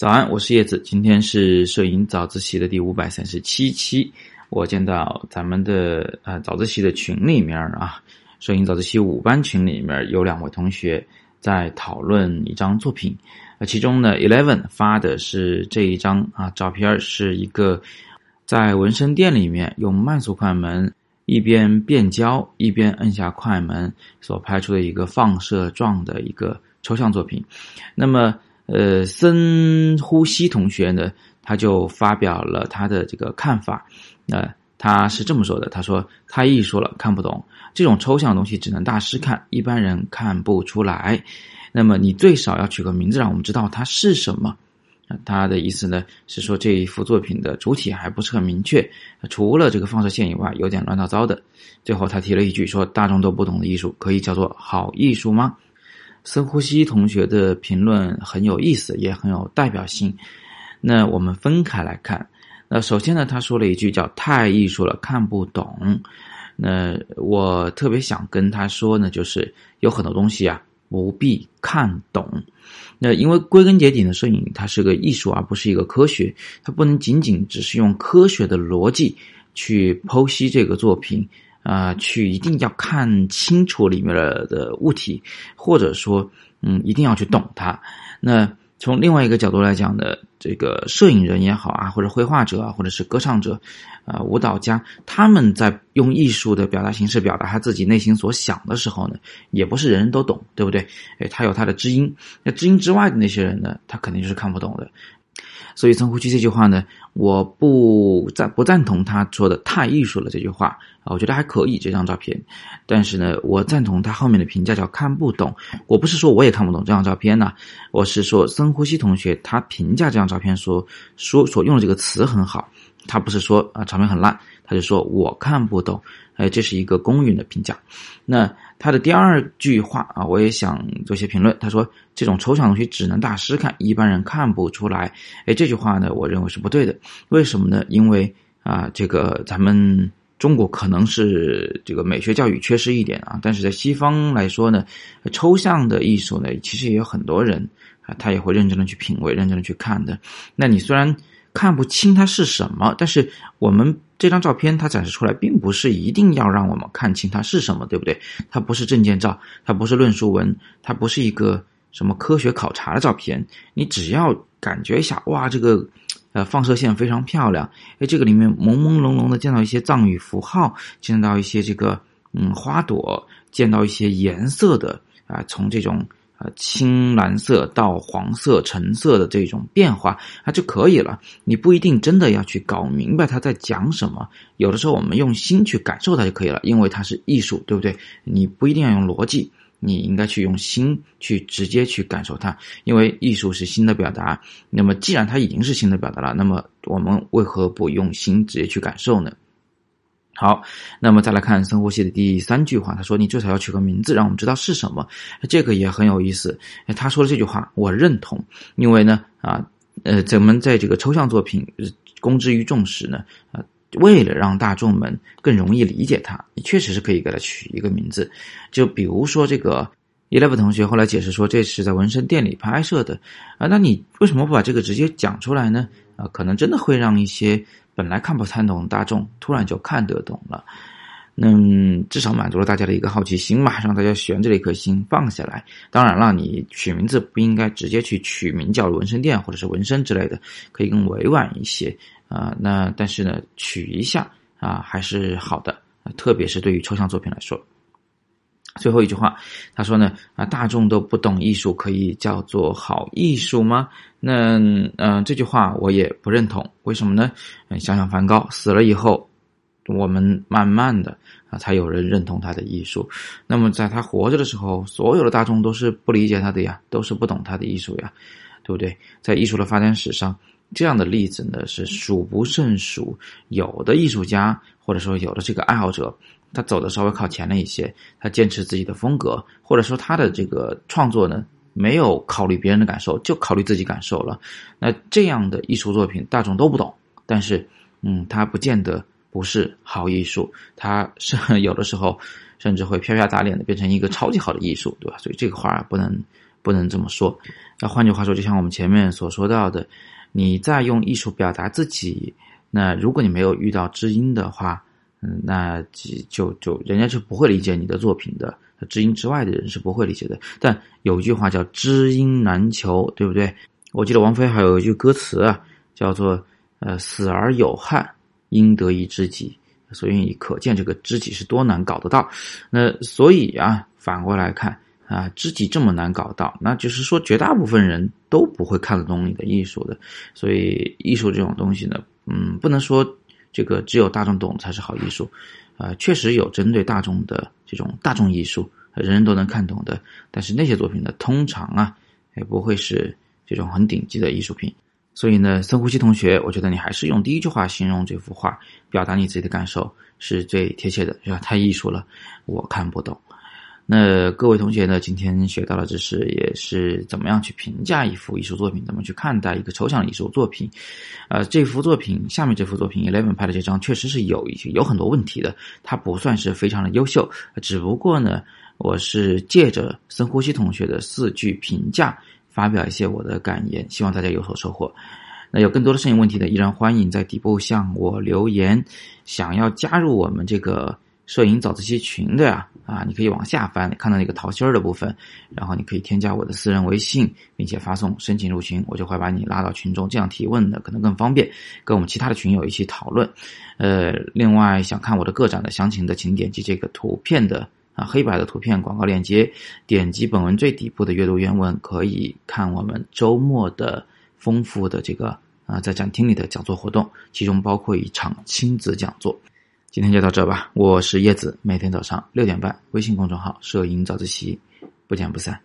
早安，我是叶子。今天是摄影早自习的第五百三十七期。我见到咱们的呃早自习的群里面啊，摄影早自习五班群里面有两位同学在讨论一张作品。呃，其中呢，Eleven 发的是这一张啊照片，是一个在纹身店里面用慢速快门一边变焦一边摁下快门所拍出的一个放射状的一个抽象作品。那么。呃，深呼吸同学呢，他就发表了他的这个看法。那他是这么说的：“他说太艺术了，看不懂这种抽象的东西，只能大师看，一般人看不出来。那么你最少要取个名字，让我们知道它是什么。”他的意思呢是说这一幅作品的主体还不是很明确，除了这个放射线以外，有点乱糟糟的。最后他提了一句说：“大众都不懂的艺术，可以叫做好艺术吗？”深呼吸同学的评论很有意思，也很有代表性。那我们分开来看。那首先呢，他说了一句叫“太艺术了，看不懂”。那我特别想跟他说呢，就是有很多东西啊，不必看懂。那因为归根结底呢，摄影它是个艺术，而不是一个科学，它不能仅仅只是用科学的逻辑去剖析这个作品。啊，去一定要看清楚里面的的物体，或者说，嗯，一定要去懂它。那从另外一个角度来讲呢，这个摄影人也好啊，或者绘画者啊，或者是歌唱者，啊，舞蹈家，他们在用艺术的表达形式表达他自己内心所想的时候呢，也不是人人都懂，对不对？哎，他有他的知音，那知音之外的那些人呢，他肯定就是看不懂的。所以，深呼吸这句话呢，我不赞不赞同他说的太艺术了这句话啊，我觉得还可以这张照片，但是呢，我赞同他后面的评价叫看不懂。我不是说我也看不懂这张照片呢，我是说深呼吸同学他评价这张照片说说所用的这个词很好，他不是说啊场面很烂，他就说我看不懂，哎，这是一个公允的评价。那。他的第二句话啊，我也想做些评论。他说：“这种抽象东西只能大师看，一般人看不出来。”哎，这句话呢，我认为是不对的。为什么呢？因为啊，这个咱们中国可能是这个美学教育缺失一点啊，但是在西方来说呢，抽象的艺术呢，其实也有很多人啊，他也会认真的去品味，认真的去看的。那你虽然看不清它是什么，但是我们。这张照片它展示出来，并不是一定要让我们看清它是什么，对不对？它不是证件照，它不是论述文，它不是一个什么科学考察的照片。你只要感觉一下，哇，这个呃放射线非常漂亮，哎，这个里面朦朦胧胧的见到一些藏语符号，见到一些这个嗯花朵，见到一些颜色的啊，从这种。呃，青蓝色到黄色、橙色的这种变化，那就可以了。你不一定真的要去搞明白他在讲什么，有的时候我们用心去感受它就可以了，因为它是艺术，对不对？你不一定要用逻辑，你应该去用心去直接去感受它，因为艺术是心的表达。那么，既然它已经是心的表达了，那么我们为何不用心直接去感受呢？好，那么再来看深呼吸的第三句话，他说：“你至少要取个名字，让我们知道是什么。”这个也很有意思。他说的这句话，我认同，因为呢，啊，呃，咱们在这个抽象作品公之于众时呢，啊，为了让大众们更容易理解它，你确实是可以给它取一个名字。就比如说这个 Eleven 同学后来解释说，这是在纹身店里拍摄的啊，那你为什么不把这个直接讲出来呢？啊，可能真的会让一些。本来看不太懂，大众突然就看得懂了，嗯，至少满足了大家的一个好奇心嘛，让大家悬着的一颗心放下来。当然了，你取名字不应该直接去取名叫纹身店或者是纹身之类的，可以更委婉一些啊。那但是呢，取一下啊还是好的，特别是对于抽象作品来说。最后一句话，他说呢啊，大众都不懂艺术，可以叫做好艺术吗？那嗯，这句话我也不认同。为什么呢？想想梵高死了以后，我们慢慢的啊，才有人认同他的艺术。那么在他活着的时候，所有的大众都是不理解他的呀，都是不懂他的艺术呀，对不对？在艺术的发展史上，这样的例子呢是数不胜数。有的艺术家或者说有的这个爱好者。他走的稍微靠前了一些，他坚持自己的风格，或者说他的这个创作呢，没有考虑别人的感受，就考虑自己感受了。那这样的艺术作品，大众都不懂，但是，嗯，他不见得不是好艺术，他是 有的时候甚至会飘飘打脸的变成一个超级好的艺术，对吧？所以这个话不能不能这么说。那换句话说，就像我们前面所说到的，你在用艺术表达自己，那如果你没有遇到知音的话，嗯，那就就人家就不会理解你的作品的。知音之外的人是不会理解的。但有一句话叫“知音难求”，对不对？我记得王菲还有一句歌词啊，叫做“呃，死而有憾，应得一知己”。所以你可见这个知己是多难搞得到。那所以啊，反过来看啊，知己这么难搞到，那就是说绝大部分人都不会看得懂你的艺术的。所以艺术这种东西呢，嗯，不能说这个只有大众懂才是好艺术。啊，确实有针对大众的这种大众艺术，人人都能看懂的。但是那些作品呢，通常啊，也不会是这种很顶级的艺术品。所以呢，深呼吸同学，我觉得你还是用第一句话形容这幅画，表达你自己的感受是最贴切的，是吧？太艺术了，我看不懂。那各位同学呢？今天学到了知识，也是怎么样去评价一幅艺术作品，怎么去看待一个抽象的艺术作品。呃，这幅作品下面这幅作品 Eleven 拍的这张确实是有一些有很多问题的，它不算是非常的优秀。只不过呢，我是借着深呼吸同学的四句评价，发表一些我的感言，希望大家有所收获。那有更多的摄影问题呢，依然欢迎在底部向我留言。想要加入我们这个。摄影早自习群的呀，啊，你可以往下翻，看到那个桃心儿的部分，然后你可以添加我的私人微信，并且发送申请入群，我就会把你拉到群中，这样提问的可能更方便，跟我们其他的群友一起讨论。呃，另外想看我的个展的详情的，请点击这个图片的啊黑白的图片广告链接，点击本文最底部的阅读原文，可以看我们周末的丰富的这个啊在展厅里的讲座活动，其中包括一场亲子讲座。今天就到这吧，我是叶子，每天早上六点半，微信公众号“摄影早自习”，不见不散。